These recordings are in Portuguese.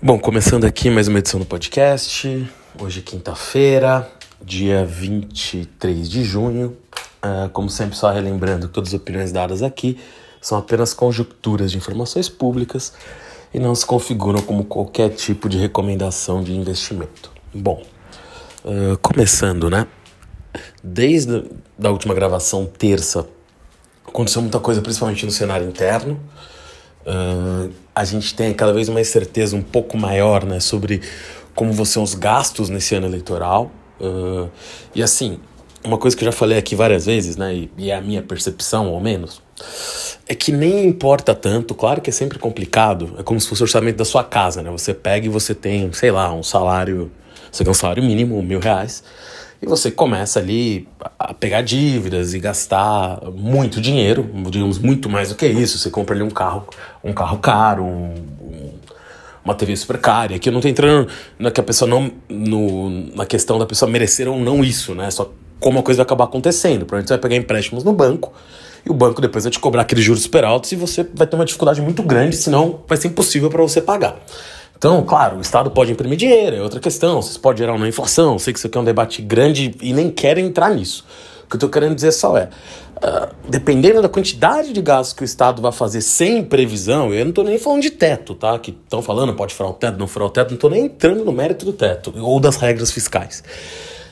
Bom, começando aqui mais uma edição do podcast. Hoje é quinta-feira, dia 23 de junho. Uh, como sempre, só relembrando que todas as opiniões dadas aqui são apenas conjecturas de informações públicas e não se configuram como qualquer tipo de recomendação de investimento. Bom, uh, começando, né? Desde a última gravação, terça, aconteceu muita coisa, principalmente no cenário interno. Uh, a gente tem cada vez mais certeza um pouco maior né, sobre como vão ser os gastos nesse ano eleitoral. Uh, e assim, uma coisa que eu já falei aqui várias vezes, né, e, e é a minha percepção, ao menos, é que nem importa tanto, claro que é sempre complicado, é como se fosse o orçamento da sua casa, né? Você pega e você tem, sei lá, um salário, você tem um salário mínimo, mil reais, e você começa ali a pegar dívidas e gastar muito dinheiro, digamos, muito mais do que isso. Você compra ali um carro, um carro caro, um, um, uma TV super cara. Aqui eu não tô entrando na que a pessoa não. No, na questão da pessoa merecer ou não isso, né? Só como a coisa vai acabar acontecendo. Provavelmente você vai pegar empréstimos no banco e o banco depois vai te cobrar aqueles juros super altos e você vai ter uma dificuldade muito grande, senão vai ser impossível para você pagar. Então, claro, o Estado pode imprimir dinheiro, é outra questão, você pode gerar uma inflação, sei que isso aqui é um debate grande e nem quero entrar nisso. O que eu estou querendo dizer só é, uh, dependendo da quantidade de gastos que o Estado vai fazer sem previsão, eu não estou nem falando de teto, tá? Que estão falando, pode furar o teto, não furar o teto, não estou nem entrando no mérito do teto ou das regras fiscais.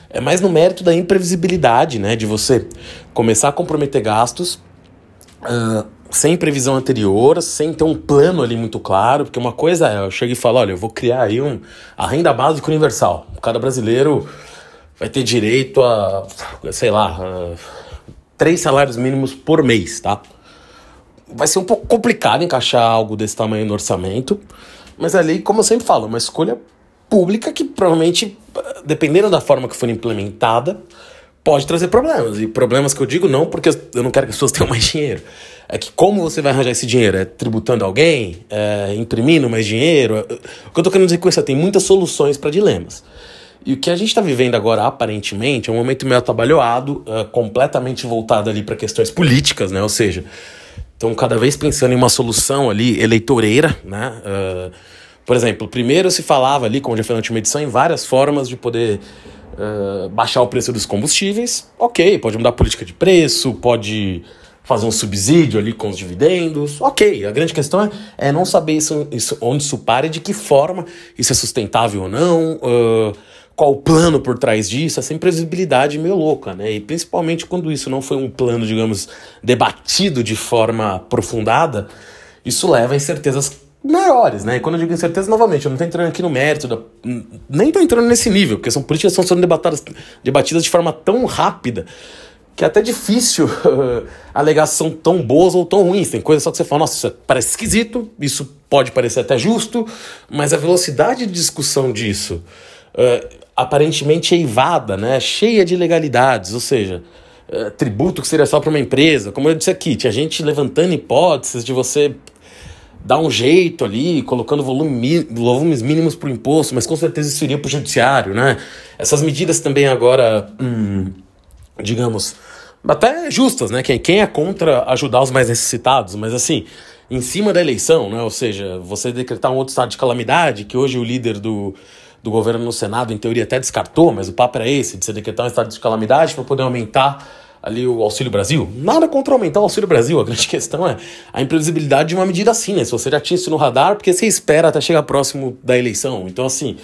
É mais no mérito da imprevisibilidade, né? De você começar a comprometer gastos uh, sem previsão anterior, sem ter um plano ali muito claro, porque uma coisa é, eu chego e falo, olha, eu vou criar aí um, a renda básica universal. Cada brasileiro vai ter direito a, sei lá, a, três salários mínimos por mês, tá? Vai ser um pouco complicado encaixar algo desse tamanho no orçamento, mas ali, como eu sempre falo, uma escolha pública que provavelmente, dependendo da forma que for implementada, pode trazer problemas. E problemas que eu digo não porque eu não quero que as pessoas tenham mais dinheiro. É que como você vai arranjar esse dinheiro? É tributando alguém? É imprimindo mais dinheiro? O que eu tô querendo dizer com isso é tem muitas soluções para dilemas. E o que a gente está vivendo agora, aparentemente, é um momento meio atabalhoado, uh, completamente voltado ali para questões políticas, né? Ou seja, estão cada vez pensando em uma solução ali eleitoreira, né? Uh, por exemplo, primeiro se falava ali, como já foi na última edição, em várias formas de poder uh, baixar o preço dos combustíveis. Ok, pode mudar a política de preço, pode fazer um subsídio ali com os dividendos. Ok, a grande questão é, é não saber isso, isso, onde isso para e de que forma isso é sustentável ou não. Uh, qual o plano por trás disso, essa imprevisibilidade meio louca, né? E principalmente quando isso não foi um plano, digamos, debatido de forma aprofundada, isso leva a incertezas maiores, né? E quando eu digo incerteza, novamente, eu não estou entrando aqui no mérito, da... nem estou entrando nesse nível, porque são políticas que estão sendo debatidas, debatidas de forma tão rápida que é até difícil uh, são tão boas ou tão ruins. Tem coisas só que você fala, nossa, isso parece esquisito, isso pode parecer até justo, mas a velocidade de discussão disso uh, aparentemente é eivada, né? cheia de ilegalidades, ou seja, uh, tributo que seria só para uma empresa, como eu disse aqui, tinha gente levantando hipóteses de você dar um jeito ali, colocando volume, volumes mínimos para o imposto, mas com certeza isso iria para o judiciário, né? Essas medidas também agora, hum, digamos, até justas, né? Quem, quem é contra ajudar os mais necessitados, mas assim, em cima da eleição, né? Ou seja, você decretar um outro estado de calamidade, que hoje o líder do, do governo no Senado, em teoria, até descartou, mas o papo era esse, de você decretar um estado de calamidade para poder aumentar ali o Auxílio Brasil. Nada contra aumentar o Auxílio Brasil. A grande questão é a imprevisibilidade de uma medida assim, né? Se você já tinha isso no radar, porque você espera até chegar próximo da eleição. Então, assim,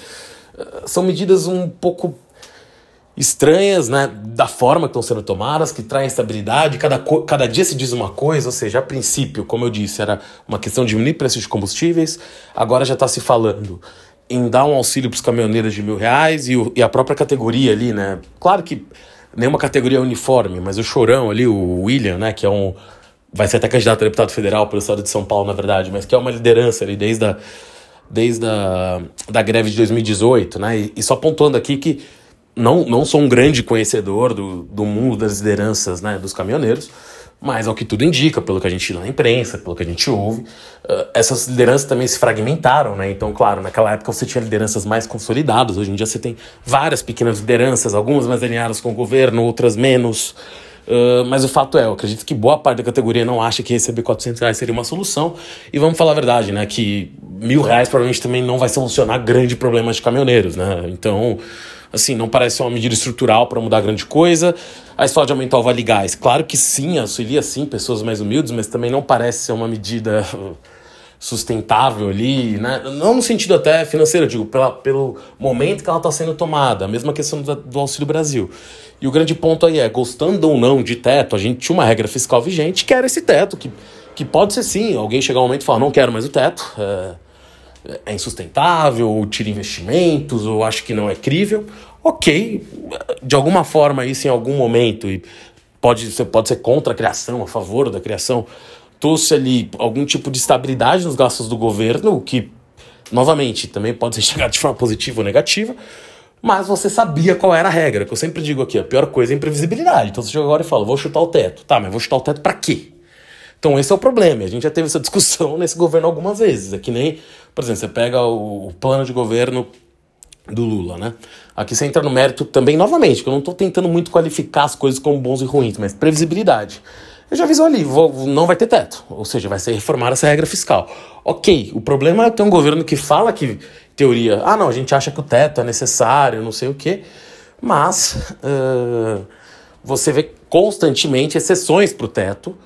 eh, são medidas um pouco estranhas, né? Da forma que estão sendo tomadas, que traem estabilidade. Cada, cada dia se diz uma coisa, ou seja, a princípio, como eu disse, era uma questão de diminuir preços de combustíveis. Agora já está se falando em dar um auxílio para os caminhoneiros de mil reais e, o, e a própria categoria ali, né? Claro que nenhuma categoria uniforme, mas o Chorão ali, o William, né, que é um vai ser até candidato a deputado federal pelo estado de São Paulo, na verdade, mas que é uma liderança ali desde a, desde a da greve de 2018, né? E, e só pontuando aqui que não, não sou um grande conhecedor do, do mundo das lideranças, né, dos caminhoneiros, mas ao que tudo indica, pelo que a gente lê na imprensa, pelo que a gente ouve, uh, essas lideranças também se fragmentaram, né? Então, claro, naquela época você tinha lideranças mais consolidadas, hoje em dia você tem várias pequenas lideranças, algumas mais alinhadas com o governo, outras menos. Uh, mas o fato é, eu acredito que boa parte da categoria não acha que receber 400 reais seria uma solução. E vamos falar a verdade, né? Que mil reais provavelmente também não vai solucionar grande problemas de caminhoneiros, né? Então, assim, não parece uma medida estrutural para mudar grande coisa. A história de aumentar o Vale Gás, claro que sim, auxilia sim pessoas mais humildes, mas também não parece ser uma medida sustentável ali, né? não no sentido até financeiro, digo, pela, pelo momento que ela está sendo tomada, a mesma questão do, do, Auxílio Brasil. E o grande ponto aí é, gostando ou não de teto, a gente tinha uma regra fiscal vigente que era esse teto, que, que pode ser sim, alguém chegar um momento e falar, não quero mais o teto, é, é insustentável, ou tira investimentos, ou acho que não é crível, ok, de alguma forma isso em algum momento, e pode, pode ser contra a criação, a favor da criação, trouxe ali algum tipo de estabilidade nos gastos do governo, o que, novamente, também pode ser chegado de forma positiva ou negativa, mas você sabia qual era a regra, que eu sempre digo aqui, a pior coisa é a imprevisibilidade. Então você chega agora e fala, vou chutar o teto. Tá, mas vou chutar o teto para quê? Então esse é o problema, a gente já teve essa discussão nesse governo algumas vezes. É que nem, por exemplo, você pega o, o plano de governo do Lula, né? Aqui você entra no mérito também, novamente, que eu não estou tentando muito qualificar as coisas como bons e ruins, mas previsibilidade. Eu já aviso ali, vou, não vai ter teto, ou seja, vai ser reformar essa regra fiscal. Ok, o problema é ter um governo que fala que, teoria, ah não, a gente acha que o teto é necessário, não sei o quê, mas uh, você vê constantemente exceções para o teto,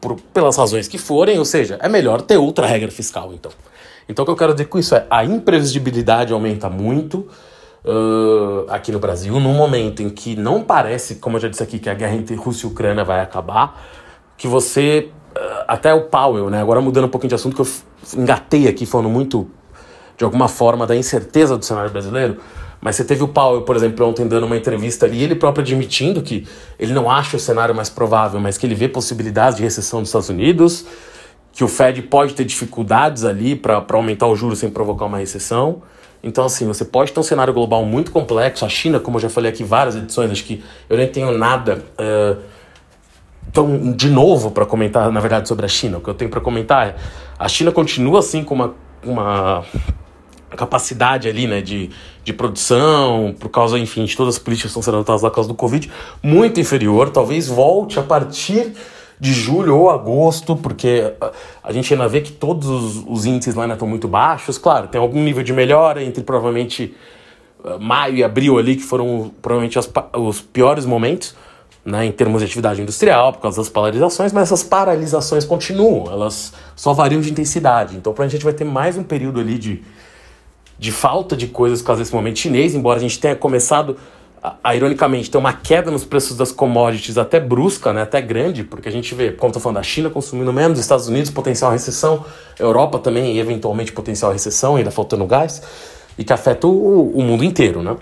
por, pelas razões que forem, ou seja, é melhor ter outra regra fiscal, então. Então o que eu quero dizer com isso é, a imprevisibilidade aumenta muito, uh, aqui no Brasil, num momento em que não parece, como eu já disse aqui, que a guerra entre Rússia e Ucrânia vai acabar, que você. Uh, até o Powell, né? Agora mudando um pouquinho de assunto, que eu engatei aqui falando muito, de alguma forma, da incerteza do cenário brasileiro. Mas você teve o Powell, por exemplo, ontem dando uma entrevista ali, ele próprio admitindo que ele não acha o cenário mais provável, mas que ele vê possibilidades de recessão dos Estados Unidos, que o Fed pode ter dificuldades ali para aumentar o juros sem provocar uma recessão. Então, assim, você pode ter um cenário global muito complexo. A China, como eu já falei aqui várias edições, acho que eu nem tenho nada uh, tão de novo para comentar, na verdade, sobre a China. O que eu tenho para comentar é a China continua assim com uma, uma capacidade ali, né, de, de produção, por causa, enfim, de todas as políticas que estão sendo adotadas por causa do Covid, muito inferior. Talvez volte a partir de julho ou agosto, porque a gente ainda vê que todos os, os índices lá ainda estão muito baixos. Claro, tem algum nível de melhora entre provavelmente uh, maio e abril ali, que foram provavelmente as, os piores momentos. Né, em termos de atividade industrial, por causa das paralisações, mas essas paralisações continuam, elas só variam de intensidade. Então, a gente vai ter mais um período ali de, de falta de coisas por causa desse momento chinês, embora a gente tenha começado a, ironicamente, tem uma queda nos preços das commodities até brusca, né, até grande, porque a gente vê, como estou falando, a China consumindo menos, Estados Unidos potencial recessão, Europa também eventualmente potencial recessão, ainda faltando gás, e que afeta o, o mundo inteiro, né?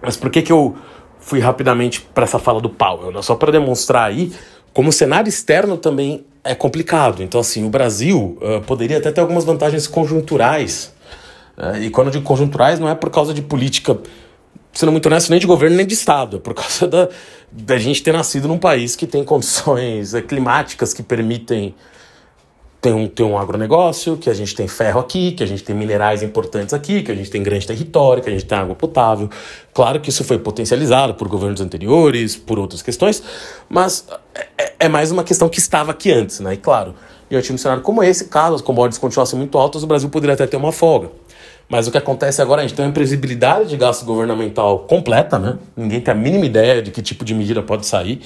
Mas por que que eu fui rapidamente para essa fala do Powell? Né? Só para demonstrar aí como o cenário externo também é complicado. Então, assim, o Brasil uh, poderia até ter algumas vantagens conjunturais. Uh, e quando eu digo conjunturais, não é por causa de política sendo muito honesto, nem de governo nem de Estado, é por causa da, da gente ter nascido num país que tem condições é, climáticas que permitem ter um, ter um agronegócio, que a gente tem ferro aqui, que a gente tem minerais importantes aqui, que a gente tem grande território, que a gente tem água potável. Claro que isso foi potencializado por governos anteriores, por outras questões, mas é, é mais uma questão que estava aqui antes, né? E claro, diante de um cenário como esse, caso as commodities continuassem muito altas, o Brasil poderia até ter uma folga. Mas o que acontece agora, a gente tem uma imprevisibilidade de gasto governamental completa, né? Ninguém tem a mínima ideia de que tipo de medida pode sair.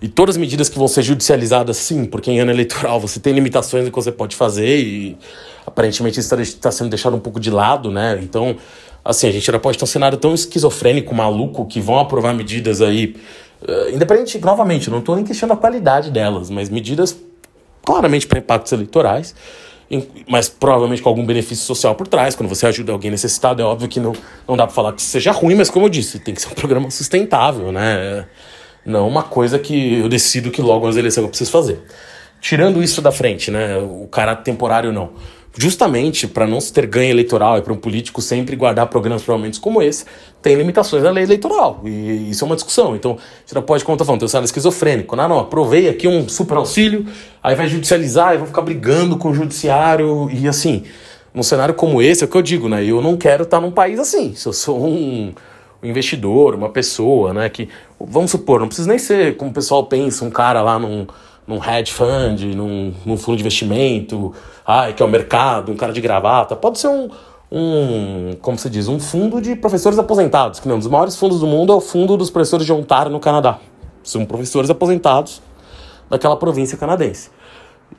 E todas as medidas que vão ser judicializadas, sim, porque em ano eleitoral você tem limitações do que você pode fazer e aparentemente isso está sendo deixado um pouco de lado, né? Então, assim, a gente já pode ter um cenário tão esquizofrênico, maluco, que vão aprovar medidas aí, uh, independente, novamente, não estou nem questionando a qualidade delas, mas medidas claramente para impactos eleitorais mas provavelmente com algum benefício social por trás. Quando você ajuda alguém necessitado, é óbvio que não, não dá para falar que seja ruim, mas como eu disse, tem que ser um programa sustentável, né? Não uma coisa que eu decido que logo nas eleições eu preciso fazer. Tirando isso da frente, né? O caráter temporário não justamente para não se ter ganho eleitoral e para um político sempre guardar programas provavelmente como esse, tem limitações na lei eleitoral. E isso é uma discussão. Então, você não pode, tô falando, tem um cenário esquizofrênico. Não, não, aprovei aqui um super auxílio, aí vai judicializar, e vou ficar brigando com o judiciário. E assim, num cenário como esse, é o que eu digo, né? Eu não quero estar num país assim. Se eu sou um investidor, uma pessoa, né? Que, vamos supor, não precisa nem ser como o pessoal pensa, um cara lá num num hedge fund, num, num fundo de investimento, ai, que é o mercado, um cara de gravata. Pode ser um, um, como se diz, um fundo de professores aposentados, que um dos maiores fundos do mundo é o fundo dos professores de Ontário, no Canadá. São professores aposentados daquela província canadense.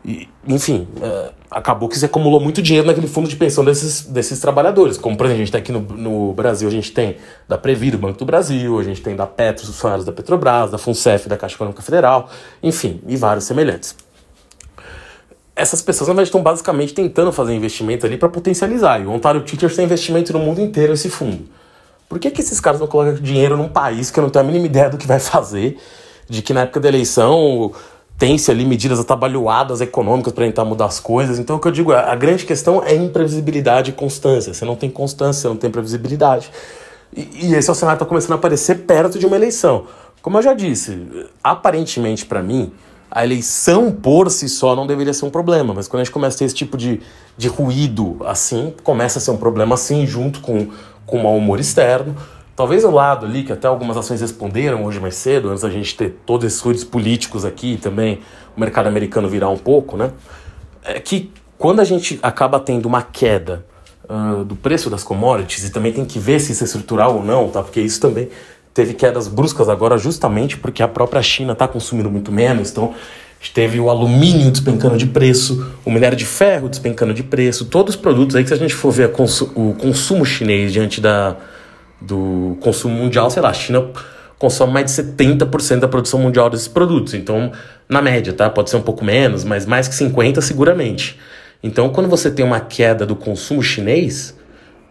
E, enfim, é, acabou que se acumulou muito dinheiro naquele fundo de pensão desses, desses trabalhadores. Como, por exemplo, a gente tem aqui no, no Brasil, a gente tem da Previ, do Banco do Brasil, a gente tem da Petro, os funcionários da Petrobras, da FUNCEF, da Caixa Econômica Federal, enfim, e vários semelhantes. Essas pessoas, na verdade, estão basicamente tentando fazer investimento ali para potencializar. E o Ontario Teachers tem investimento no mundo inteiro esse fundo. Por que, que esses caras não colocam dinheiro num país que eu não tenho a mínima ideia do que vai fazer? De que na época da eleição tem-se ali medidas atabalhoadas econômicas para tentar mudar as coisas. Então, o que eu digo é, a grande questão é imprevisibilidade e constância. Você não tem constância, você não tem previsibilidade. E, e esse é o cenário que está começando a aparecer perto de uma eleição. Como eu já disse, aparentemente para mim, a eleição por si só não deveria ser um problema, mas quando a gente começa a ter esse tipo de, de ruído assim, começa a ser um problema assim, junto com, com o mau humor externo. Talvez o lado ali, que até algumas ações responderam hoje mais cedo, antes da gente ter todos esses ruídos políticos aqui e também o mercado americano virar um pouco, né? É que quando a gente acaba tendo uma queda uh, do preço das commodities, e também tem que ver se isso é estrutural ou não, tá? Porque isso também teve quedas bruscas agora, justamente porque a própria China está consumindo muito menos, então teve o alumínio despencando de preço, o minério de ferro despencando de preço, todos os produtos aí que se a gente for ver consu o consumo chinês diante da do consumo mundial, sei lá, a China consome mais de 70% da produção mundial desses produtos. Então, na média, tá? Pode ser um pouco menos, mas mais que 50 seguramente. Então, quando você tem uma queda do consumo chinês,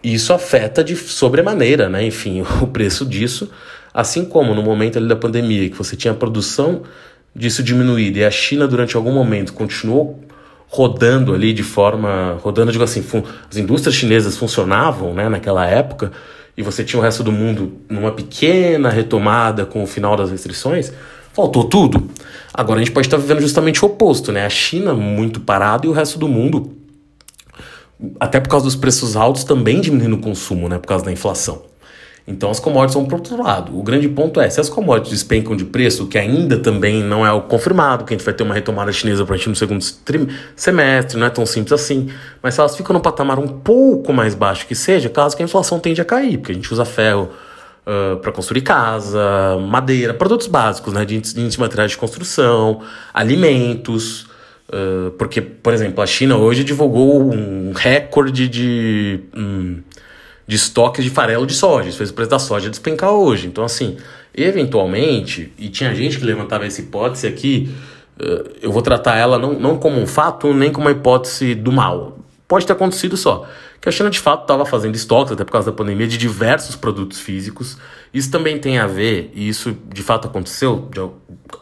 isso afeta de sobremaneira, né? Enfim, o preço disso, assim como no momento ali da pandemia, que você tinha a produção disso diminuída e a China durante algum momento continuou rodando ali de forma, rodando, digo assim, as indústrias chinesas funcionavam, né, naquela época, e você tinha o resto do mundo numa pequena retomada com o final das restrições, faltou tudo. Agora a gente pode estar vivendo justamente o oposto, né? A China muito parada e o resto do mundo, até por causa dos preços altos, também diminuindo o consumo, né? Por causa da inflação. Então as commodities vão para outro lado. O grande ponto é, se as commodities despencam de preço, que ainda também não é o confirmado, que a gente vai ter uma retomada chinesa para a gente no segundo semestre, não é tão simples assim, mas se elas ficam num patamar um pouco mais baixo que seja, caso que a inflação tende a cair, porque a gente usa ferro uh, para construir casa, madeira, produtos básicos, né, de, de materiais de construção, alimentos, uh, porque, por exemplo, a China hoje divulgou um recorde de... Um, de estoques de farelo de soja. Isso fez o preço da soja despencar hoje. Então, assim, eventualmente, e tinha gente que levantava essa hipótese aqui, uh, eu vou tratar ela não, não como um fato, nem como uma hipótese do mal. Pode ter acontecido só. Que a China de fato estava fazendo estoques, até por causa da pandemia, de diversos produtos físicos. Isso também tem a ver, e isso de fato aconteceu, de,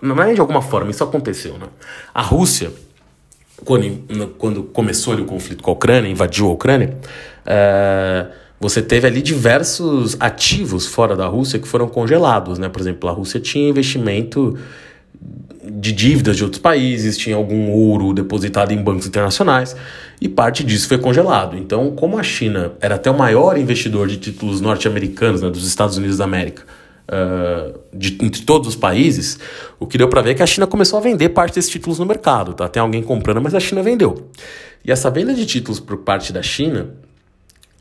não é de alguma forma, isso aconteceu, né? A Rússia, quando, quando começou o conflito com a Ucrânia, invadiu a Ucrânia, uh, você teve ali diversos ativos fora da Rússia que foram congelados, né? Por exemplo, a Rússia tinha investimento de dívidas de outros países, tinha algum ouro depositado em bancos internacionais e parte disso foi congelado. Então, como a China era até o maior investidor de títulos norte-americanos, né, dos Estados Unidos da América, uh, de, entre todos os países, o que deu para ver é que a China começou a vender parte desses títulos no mercado. Tá? Tem alguém comprando, mas a China vendeu. E essa venda de títulos por parte da China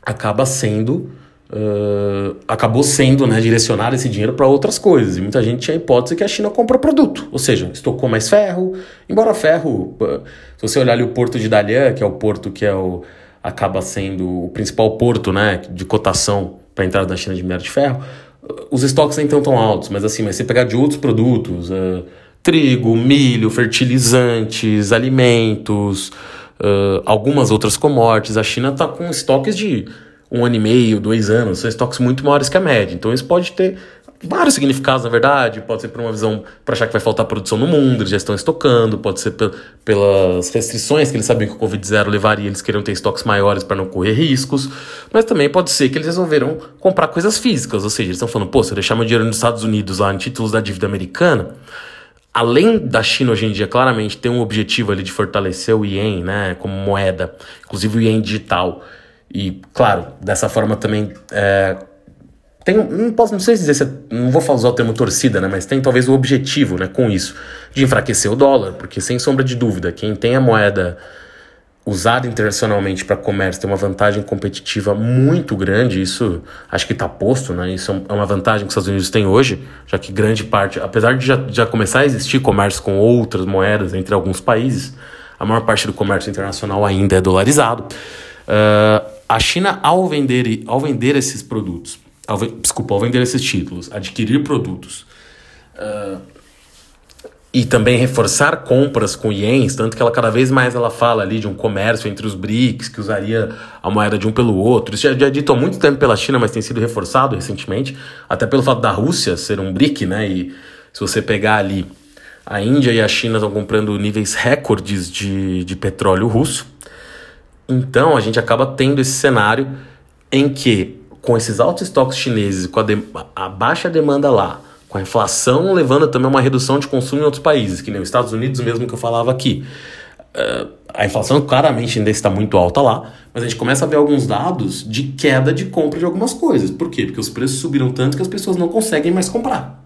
acaba sendo uh, acabou sendo né, direcionar esse dinheiro para outras coisas. E muita gente tinha a hipótese que a China compra produto, ou seja, estocou mais ferro, embora ferro, se você olhar ali o porto de Dalian, que é o porto que é o, acaba sendo o principal porto né, de cotação para a entrada da China de minério de ferro, os estoques nem estão tão altos, mas assim, mas se pegar de outros produtos, uh, trigo, milho, fertilizantes, alimentos, uh, algumas outras commodities. A China está com estoques de um ano e meio, dois anos, são estoques muito maiores que a média. Então isso pode ter vários significados, na verdade. Pode ser por uma visão para achar que vai faltar produção no mundo, eles já estão estocando, pode ser pelas restrições que eles sabiam que o Covid-0 levaria, eles queriam ter estoques maiores para não correr riscos, mas também pode ser que eles resolveram comprar coisas físicas, ou seja, eles estão falando, pô, se eu deixar meu dinheiro nos Estados Unidos lá em títulos da dívida americana, além da China hoje em dia claramente ter um objetivo ali de fortalecer o ien, né, como moeda, inclusive o ien digital, e claro, dessa forma também é, tem, não posso, não sei dizer se, é, não vou usar o termo torcida, né, mas tem talvez o objetivo, né, com isso, de enfraquecer o dólar, porque sem sombra de dúvida, quem tem a moeda usada internacionalmente para comércio tem uma vantagem competitiva muito grande, isso acho que está posto, né? Isso é uma vantagem que os Estados Unidos têm hoje, já que grande parte, apesar de já, já começar a existir comércio com outras moedas entre alguns países, a maior parte do comércio internacional ainda é dolarizado. Uh, a China, ao vender, ao vender esses produtos, ao, desculpa, ao vender esses títulos, adquirir produtos, uh, e também reforçar compras com ienes, tanto que ela cada vez mais ela fala ali de um comércio entre os BRICS, que usaria a moeda de um pelo outro. Isso já, já é dito há muito tempo pela China, mas tem sido reforçado recentemente, até pelo fato da Rússia ser um BRIC, né? E se você pegar ali, a Índia e a China estão comprando níveis recordes de, de petróleo russo. Então a gente acaba tendo esse cenário em que, com esses altos estoques chineses, com a, de, a baixa demanda lá, com a inflação levando também a uma redução de consumo em outros países, que nem os Estados Unidos mesmo que eu falava aqui. Uh, a inflação claramente ainda está muito alta lá, mas a gente começa a ver alguns dados de queda de compra de algumas coisas. Por quê? Porque os preços subiram tanto que as pessoas não conseguem mais comprar.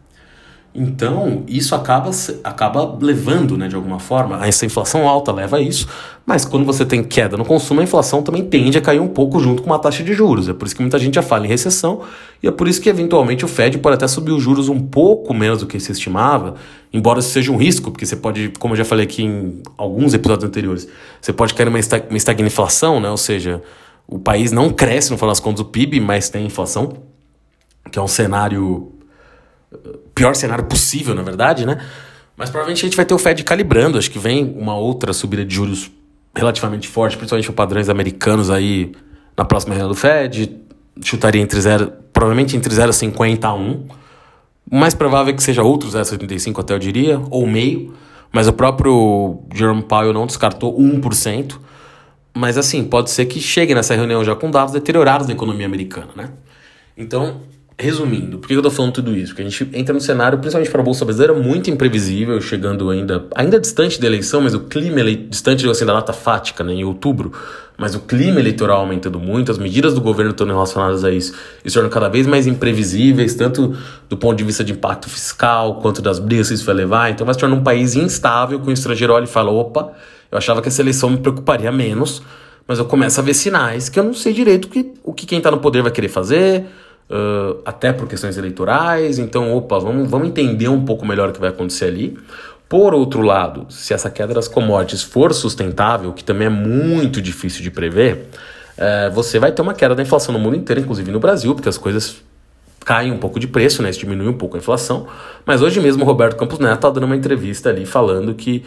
Então, isso acaba, acaba levando, né, de alguma forma, essa inflação alta leva a isso, mas quando você tem queda no consumo, a inflação também tende a cair um pouco junto com uma taxa de juros. É por isso que muita gente já fala em recessão, e é por isso que, eventualmente, o Fed pode até subir os juros um pouco menos do que se estimava, embora isso seja um risco, porque você pode, como eu já falei aqui em alguns episódios anteriores, você pode cair numa estagnação, né, ou seja, o país não cresce, no final das contas, o PIB, mas tem inflação, que é um cenário pior cenário possível, na verdade, né? Mas provavelmente a gente vai ter o Fed calibrando. Acho que vem uma outra subida de juros relativamente forte, principalmente por padrões americanos aí na próxima reunião do Fed. Chutaria entre zero, provavelmente entre 0,50 a 1. O mais provável é que seja outro 0,75 até eu diria, ou meio. Mas o próprio Jerome Powell não descartou 1%. Mas assim, pode ser que chegue nessa reunião já com dados deteriorados da economia americana, né? Então, Resumindo, por que eu tô falando tudo isso? Porque a gente entra no cenário, principalmente para a Bolsa Brasileira, muito imprevisível, chegando ainda, ainda distante da eleição, mas o clima distante assim, da data fática, né, em outubro, mas o clima eleitoral aumentando muito, as medidas do governo estão relacionadas a isso e se tornam cada vez mais imprevisíveis, tanto do ponto de vista de impacto fiscal, quanto das brigas que isso vai levar. Então vai se tornar um país instável, que o estrangeiro olha e fala: opa, eu achava que essa eleição me preocuparia menos, mas eu começo a ver sinais que eu não sei direito que, o que quem está no poder vai querer fazer uh, até por questões eleitorais. Então, opa, vamos, vamos entender um pouco melhor o que vai acontecer ali. Por outro lado, se essa queda das commodities for sustentável, que também é muito difícil de prever, uh, você vai ter uma queda da inflação no mundo inteiro, inclusive no Brasil, porque as coisas caem um pouco de preço, né? Isso diminui um pouco a inflação. Mas hoje mesmo o Roberto Campos Neto está dando uma entrevista ali falando que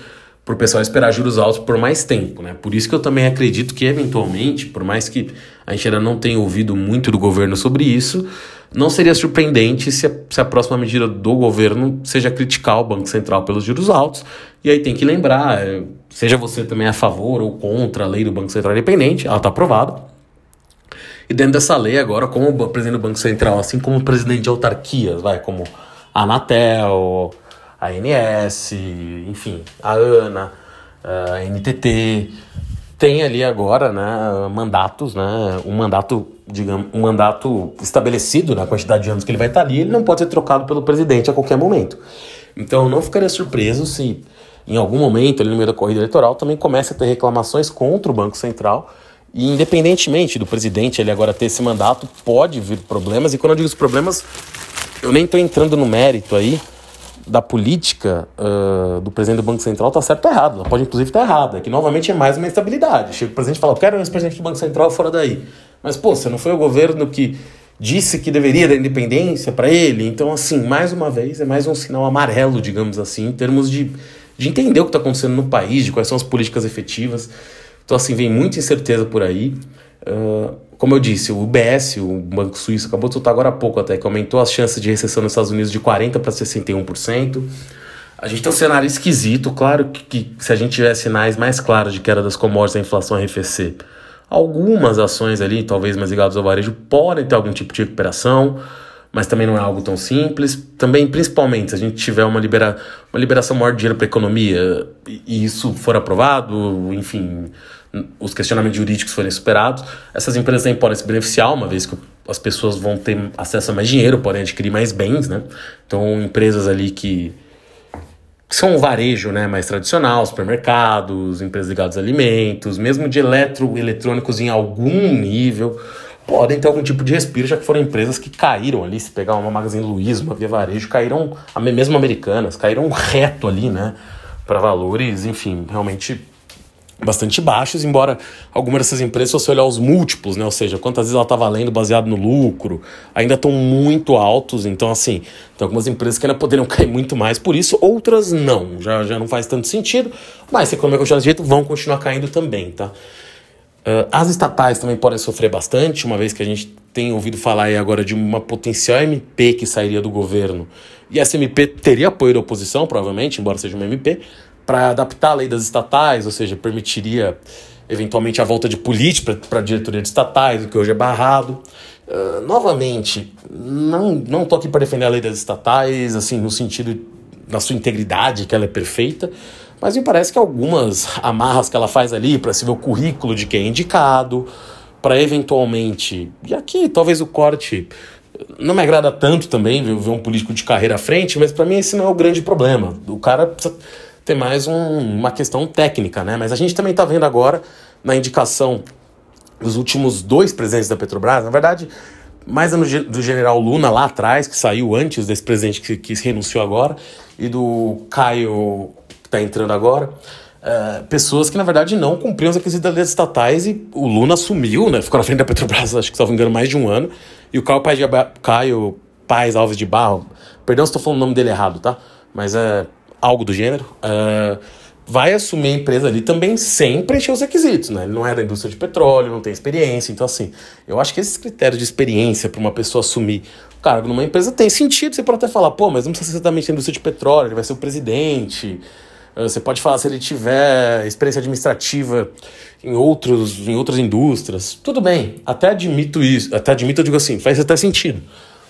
para o pessoal esperar juros altos por mais tempo, né? Por isso que eu também acredito que, eventualmente, por mais que a gente ainda não tenha ouvido muito do governo sobre isso, não seria surpreendente se a, se a próxima medida do governo seja criticar o Banco Central pelos juros altos. E aí tem que lembrar, é, seja você também a favor ou contra a lei do Banco Central Independente, ela está aprovada. E dentro dessa lei, agora, como presidente do Banco Central, assim como presidente de autarquias, vai, como a Anatel a ANS, enfim, a ANA, a NTT, tem ali agora né, mandatos, né, um mandato, digamos, um mandato estabelecido na quantidade de anos que ele vai estar ali, ele não pode ser trocado pelo presidente a qualquer momento. Então eu não ficaria surpreso se em algum momento ali no meio da corrida eleitoral também comece a ter reclamações contra o Banco Central e independentemente do presidente ele agora ter esse mandato, pode vir problemas e quando eu digo os problemas, eu nem estou entrando no mérito aí, da política uh, do presidente do Banco Central está certo ou errado. Ela pode, inclusive, estar tá errada. Que, novamente, é mais uma instabilidade. Chega o presidente e fala, eu quero esse presidente do Banco Central fora daí. Mas, pô, você não foi o governo que disse que deveria dar independência para ele? Então, assim, mais uma vez, é mais um sinal amarelo, digamos assim, em termos de, de entender o que está acontecendo no país, de quais são as políticas efetivas. Então, assim, vem muita incerteza por aí. Uh, como eu disse, o UBS, o Banco Suíço, acabou de soltar agora há pouco até, que aumentou as chances de recessão nos Estados Unidos de 40% para 61%. A gente tem um cenário esquisito, claro que, que, se a gente tiver sinais mais claros de queda das commodities, a inflação arrefecer, algumas ações ali, talvez mais ligadas ao varejo, podem ter algum tipo de recuperação, mas também não é algo tão simples. Também, principalmente, se a gente tiver uma, libera, uma liberação maior de dinheiro para a economia e isso for aprovado, enfim, os questionamentos jurídicos forem superados, essas empresas também podem se beneficiar, uma vez que as pessoas vão ter acesso a mais dinheiro, podem adquirir mais bens, né? Então, empresas ali que são um varejo né, mais tradicional, supermercados, empresas ligadas a alimentos, mesmo de eletroeletrônicos em algum nível, podem ter algum tipo de respiro, já que foram empresas que caíram ali, se pegar uma Magazine Luiza, uma Via Varejo, caíram, mesmo americanas, caíram reto ali, né, para valores, enfim, realmente bastante baixos, embora algumas dessas empresas, se você olhar os múltiplos, né, ou seja, quantas vezes ela está valendo baseado no lucro, ainda estão muito altos, então assim, tem algumas empresas que ainda poderiam cair muito mais por isso, outras não, já, já não faz tanto sentido, mas se a economia continuar desse jeito, vão continuar caindo também, tá? Uh, as estatais também podem sofrer bastante, uma vez que a gente tem ouvido falar aí agora de uma potencial MP que sairia do governo, e essa MP teria apoio da oposição, provavelmente, embora seja uma MP, para adaptar a lei das estatais, ou seja, permitiria eventualmente a volta de política para a diretoria de estatais, o que hoje é barrado. Uh, novamente, não, não tô aqui para defender a lei das estatais, assim, no sentido da sua integridade, que ela é perfeita, mas me parece que algumas amarras que ela faz ali para se ver o currículo de quem é indicado, para eventualmente. E aqui, talvez o corte não me agrada tanto também ver um político de carreira à frente, mas para mim esse não é o grande problema. O cara precisa ter mais um, uma questão técnica, né? Mas a gente também está vendo agora na indicação dos últimos dois presidentes da Petrobras, na verdade, mais do, do general Luna lá atrás, que saiu antes desse presidente que, que renunciou agora, e do Caio, que está entrando agora. Uh, pessoas que na verdade não cumpriam os requisitos das leis estatais e o Luna assumiu, né? Ficou na frente da Petrobras, acho que se não me engano, mais de um ano. E o Caio Paz, de, Caio Paz Alves de Barro, perdão se estou falando o nome dele errado, tá? Mas é algo do gênero, uh, vai assumir a empresa ali também sem preencher os requisitos, né? Ele não é da indústria de petróleo, não tem experiência. Então, assim, eu acho que esses critérios de experiência para uma pessoa assumir cargo numa empresa tem sentido. Você pode até falar, pô, mas não precisa ser exatamente da indústria de petróleo, ele vai ser o presidente. Uh, você pode falar se ele tiver experiência administrativa em, outros, em outras indústrias. Tudo bem, até admito isso, até admito, eu digo assim, faz até sentido.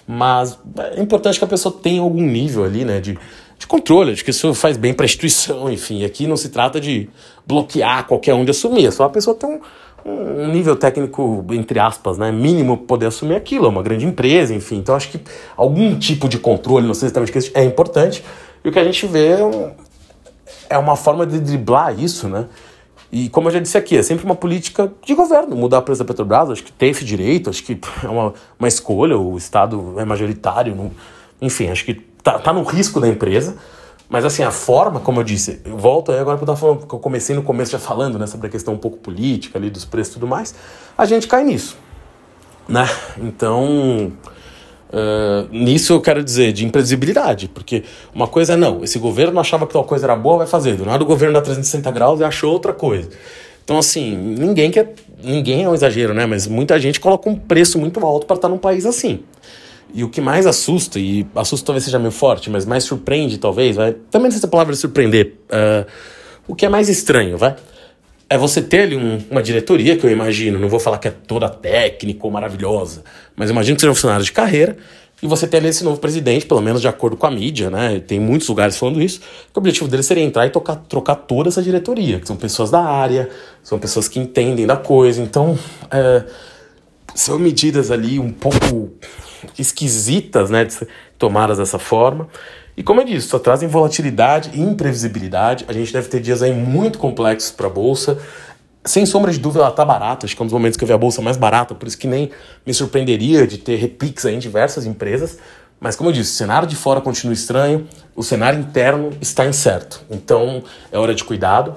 Mas é importante que a pessoa tenha algum nível ali, né, de de controle, de que isso faz bem para a instituição, enfim. Aqui não se trata de bloquear qualquer um de assumir, é só a pessoa ter um, um nível técnico, entre aspas, né, mínimo poder assumir aquilo, é uma grande empresa, enfim. Então acho que algum tipo de controle, não sei exatamente o que é importante, e o que a gente vê é, é uma forma de driblar isso, né? E como eu já disse aqui, é sempre uma política de governo. Mudar a preço da Petrobras, acho que tem esse direito, acho que é uma, uma escolha, o Estado é majoritário. Não, enfim, acho que tá, tá no risco da empresa. Mas assim, a forma, como eu disse, eu volto aí agora para falando, porque eu comecei no começo já falando, né, sobre a questão um pouco política ali, dos preços e tudo mais, a gente cai nisso. Né? Então, uh, nisso eu quero dizer de imprevisibilidade, porque uma coisa é não, esse governo achava que tal coisa era boa, vai fazer, do nada o governo dá 360 graus e achou outra coisa. Então, assim, ninguém quer. Ninguém é um exagero, né? Mas muita gente coloca um preço muito alto para estar num país assim. E o que mais assusta, e assusta talvez seja meio forte, mas mais surpreende talvez, vai, também não sei se a palavra é surpreender, uh, o que é mais estranho, vai, é você ter ali um, uma diretoria, que eu imagino, não vou falar que é toda técnica ou maravilhosa, mas imagino que seja um funcionário de carreira, e você ter ali esse novo presidente, pelo menos de acordo com a mídia, né? Tem muitos lugares falando isso, que o objetivo dele seria entrar e tocar, trocar toda essa diretoria, que são pessoas da área, são pessoas que entendem da coisa, então é, são medidas ali um pouco esquisitas, né, tomadas dessa forma. E como eu disse, só trazem volatilidade e imprevisibilidade. A gente deve ter dias aí muito complexos para a bolsa. Sem sombra de dúvida, ela está barata. Acho que é um dos momentos que eu vi a bolsa mais barata, por isso que nem me surpreenderia de ter repiques em diversas empresas. Mas como eu disse, o cenário de fora continua estranho, o cenário interno está incerto. Então é hora de cuidado.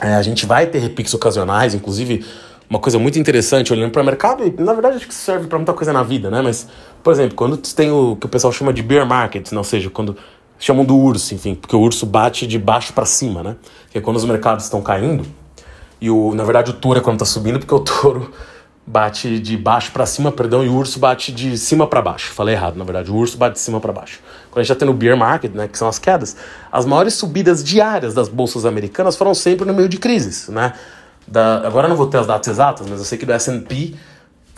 É, a gente vai ter repiques ocasionais, inclusive uma coisa muito interessante olhando para o mercado, e na verdade acho que serve para muita coisa na vida, né? Mas, por exemplo, quando tem o que o pessoal chama de bear market, não seja, quando chamam do urso, enfim, porque o urso bate de baixo para cima, né? Que é quando os mercados estão caindo, e o, na verdade o touro é quando está subindo, porque o touro bate de baixo para cima, perdão, e o urso bate de cima para baixo. Falei errado, na verdade, o urso bate de cima para baixo. Quando a gente está tendo o bear market, né, que são as quedas, as maiores subidas diárias das bolsas americanas foram sempre no meio de crises, né? Da, agora não vou ter as datas exatas, mas eu sei que do S&P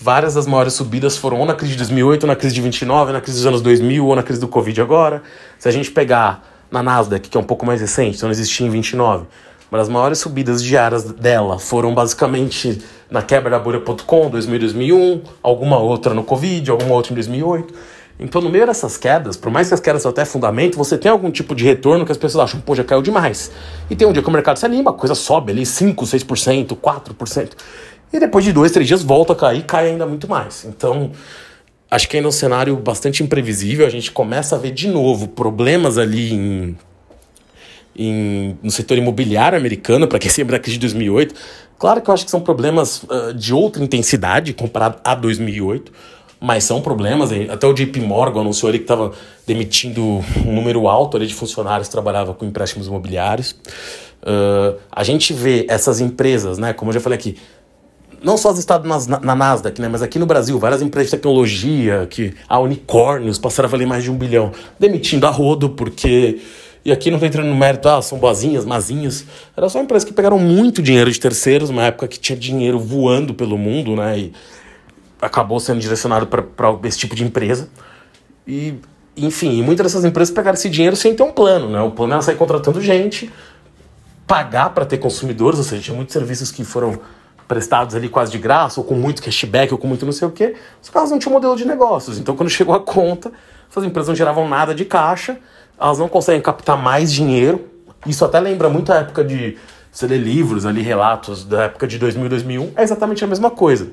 várias das maiores subidas foram ou na crise de 2008, ou na crise de 29, na crise dos anos 2000, ou na crise do Covid agora. Se a gente pegar na Nasdaq, que é um pouco mais recente, então não existia em 29, mas as maiores subidas diárias dela foram basicamente na quebra da bolha.com 2000 2001, alguma outra no Covid, alguma outra em 2008. Então, no meio dessas quedas, por mais que as quedas até fundamento, você tem algum tipo de retorno que as pessoas acham, pô, já caiu demais. E tem um dia que o mercado se anima, a coisa sobe ali 5, 6%, 4%. E depois de dois, três dias volta a cair, cai ainda muito mais. Então, acho que ainda é um cenário bastante imprevisível. A gente começa a ver de novo problemas ali em, em no setor imobiliário americano, para quem se lembra da crise de 2008. Claro que eu acho que são problemas uh, de outra intensidade comparado a 2008 mas são problemas. Até o JP Morgan anunciou ali que estava demitindo um número alto ali de funcionários que trabalhava com empréstimos imobiliários. Uh, a gente vê essas empresas, né, como eu já falei aqui, não só as listadas na, na Nasdaq, né, mas aqui no Brasil, várias empresas de tecnologia, que a unicórnios passaram a valer mais de um bilhão, demitindo a rodo, porque. E aqui não estou entrando no mérito, ah, são boazinhas, mazinhas. Era só empresas que pegaram muito dinheiro de terceiros, uma época que tinha dinheiro voando pelo mundo, né? E acabou sendo direcionado para esse tipo de empresa. E, enfim, muitas dessas empresas pegaram esse dinheiro sem ter um plano, né? O plano era sair contratando gente, pagar para ter consumidores, ou seja, tinha muitos serviços que foram prestados ali quase de graça, ou com muito cashback, ou com muito não sei o quê. Os caras não tinham modelo de negócios. Então, quando chegou a conta, essas empresas não geravam nada de caixa, elas não conseguem captar mais dinheiro. Isso até lembra muito a época de você ler livros ali, relatos da época de 2000, 2001. É exatamente a mesma coisa.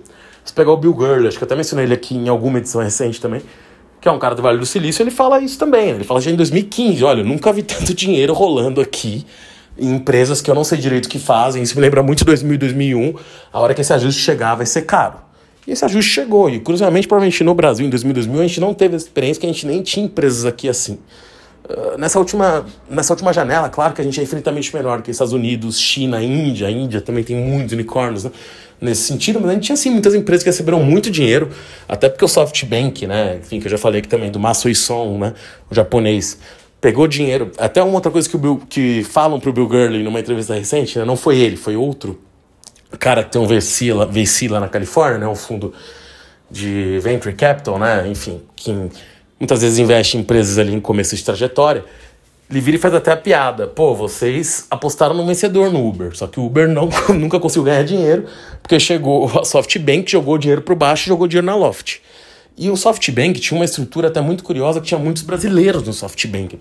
Se pegar o Bill Gurley, acho que eu até mencionei ele aqui em alguma edição recente também, que é um cara do Vale do Silício, ele fala isso também. Ele fala já em 2015, olha, nunca vi tanto dinheiro rolando aqui em empresas que eu não sei direito o que fazem. Isso me lembra muito de 2000 e 2001. A hora que esse ajuste chegar vai ser caro. E esse ajuste chegou. E, curiosamente, provavelmente no Brasil, em 2000 2001, a gente não teve essa experiência que a gente nem tinha empresas aqui assim. Nessa, última, nessa última janela, claro que a gente é infinitamente menor que Estados Unidos, China, Índia. A Índia também tem muitos unicórnios, né? nesse sentido, mas a gente tinha sim muitas empresas que receberam muito dinheiro, até porque o SoftBank, né, enfim, que eu já falei aqui também do Masui Son, né, o japonês, pegou dinheiro. Até uma outra coisa que, o Bill, que falam pro Bill Gurley numa entrevista recente, né, não foi ele, foi outro cara que tem um VC lá, VC lá na Califórnia, né, um fundo de venture capital, né, enfim, que muitas vezes investe em empresas ali em começo de trajetória. Ele vira e faz até a piada. Pô, vocês apostaram no vencedor no Uber. Só que o Uber não, nunca conseguiu ganhar dinheiro, porque chegou a SoftBank, jogou dinheiro pro baixo e jogou dinheiro na Loft. E o SoftBank tinha uma estrutura até muito curiosa, que tinha muitos brasileiros no SoftBank.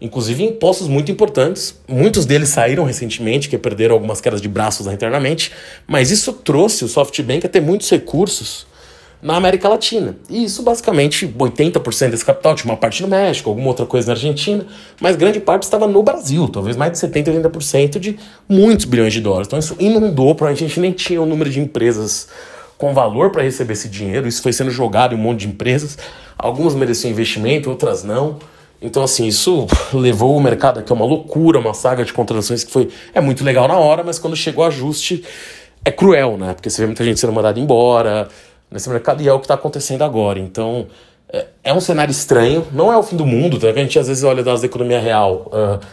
Inclusive em postos muito importantes. Muitos deles saíram recentemente, que perderam algumas quedas de braços internamente. Mas isso trouxe o SoftBank a ter muitos recursos na América Latina. E isso basicamente 80% desse capital tinha uma parte no México, alguma outra coisa na Argentina, mas grande parte estava no Brasil, talvez mais de 70, 80% de muitos bilhões de dólares. Então isso inundou, provavelmente a gente nem tinha o número de empresas com valor para receber esse dinheiro, isso foi sendo jogado em um monte de empresas. Algumas mereciam investimento, outras não. Então, assim, isso levou o mercado aqui a uma loucura, uma saga de contratações que foi é muito legal na hora, mas quando chegou o ajuste é cruel, né? Porque você vê muita gente sendo mandada embora, nesse mercado e é o que está acontecendo agora. Então, é, é, um cenário estranho, não é o fim do mundo, tá? a gente às vezes olha das da economia real. Uh,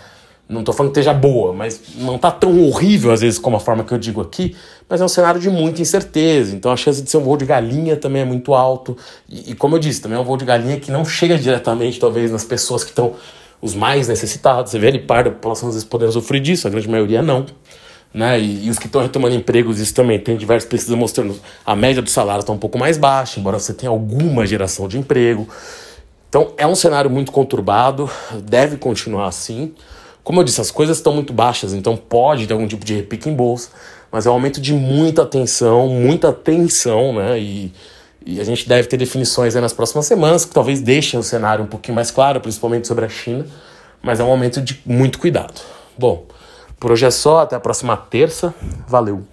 não estou falando que esteja boa, mas não está tão horrível às vezes como a forma que eu digo aqui, mas é um cenário de muita incerteza. Então a chance de ser um voo de galinha também é muito alto. E, e como eu disse, também é um voo de galinha que não chega diretamente, talvez, nas pessoas que estão os mais necessitados. Você vê ali, par da população às vezes podendo sofrer disso, a grande maioria não né? E, e os que estão retomando empregos, isso também tem diversas pesquisas mostrando a média do salário está um pouco mais baixa, embora você tenha alguma geração de emprego. Então é um cenário muito conturbado, deve continuar assim. Como eu disse, as coisas estão muito baixas, então pode ter algum tipo de repique em bolsa, mas é um aumento de muita atenção, muita tensão, né? E, e a gente deve ter definições nas próximas semanas que talvez deixem o cenário um pouquinho mais claro, principalmente sobre a China, mas é um momento de muito cuidado. Bom, por hoje é só, até a próxima terça. Valeu!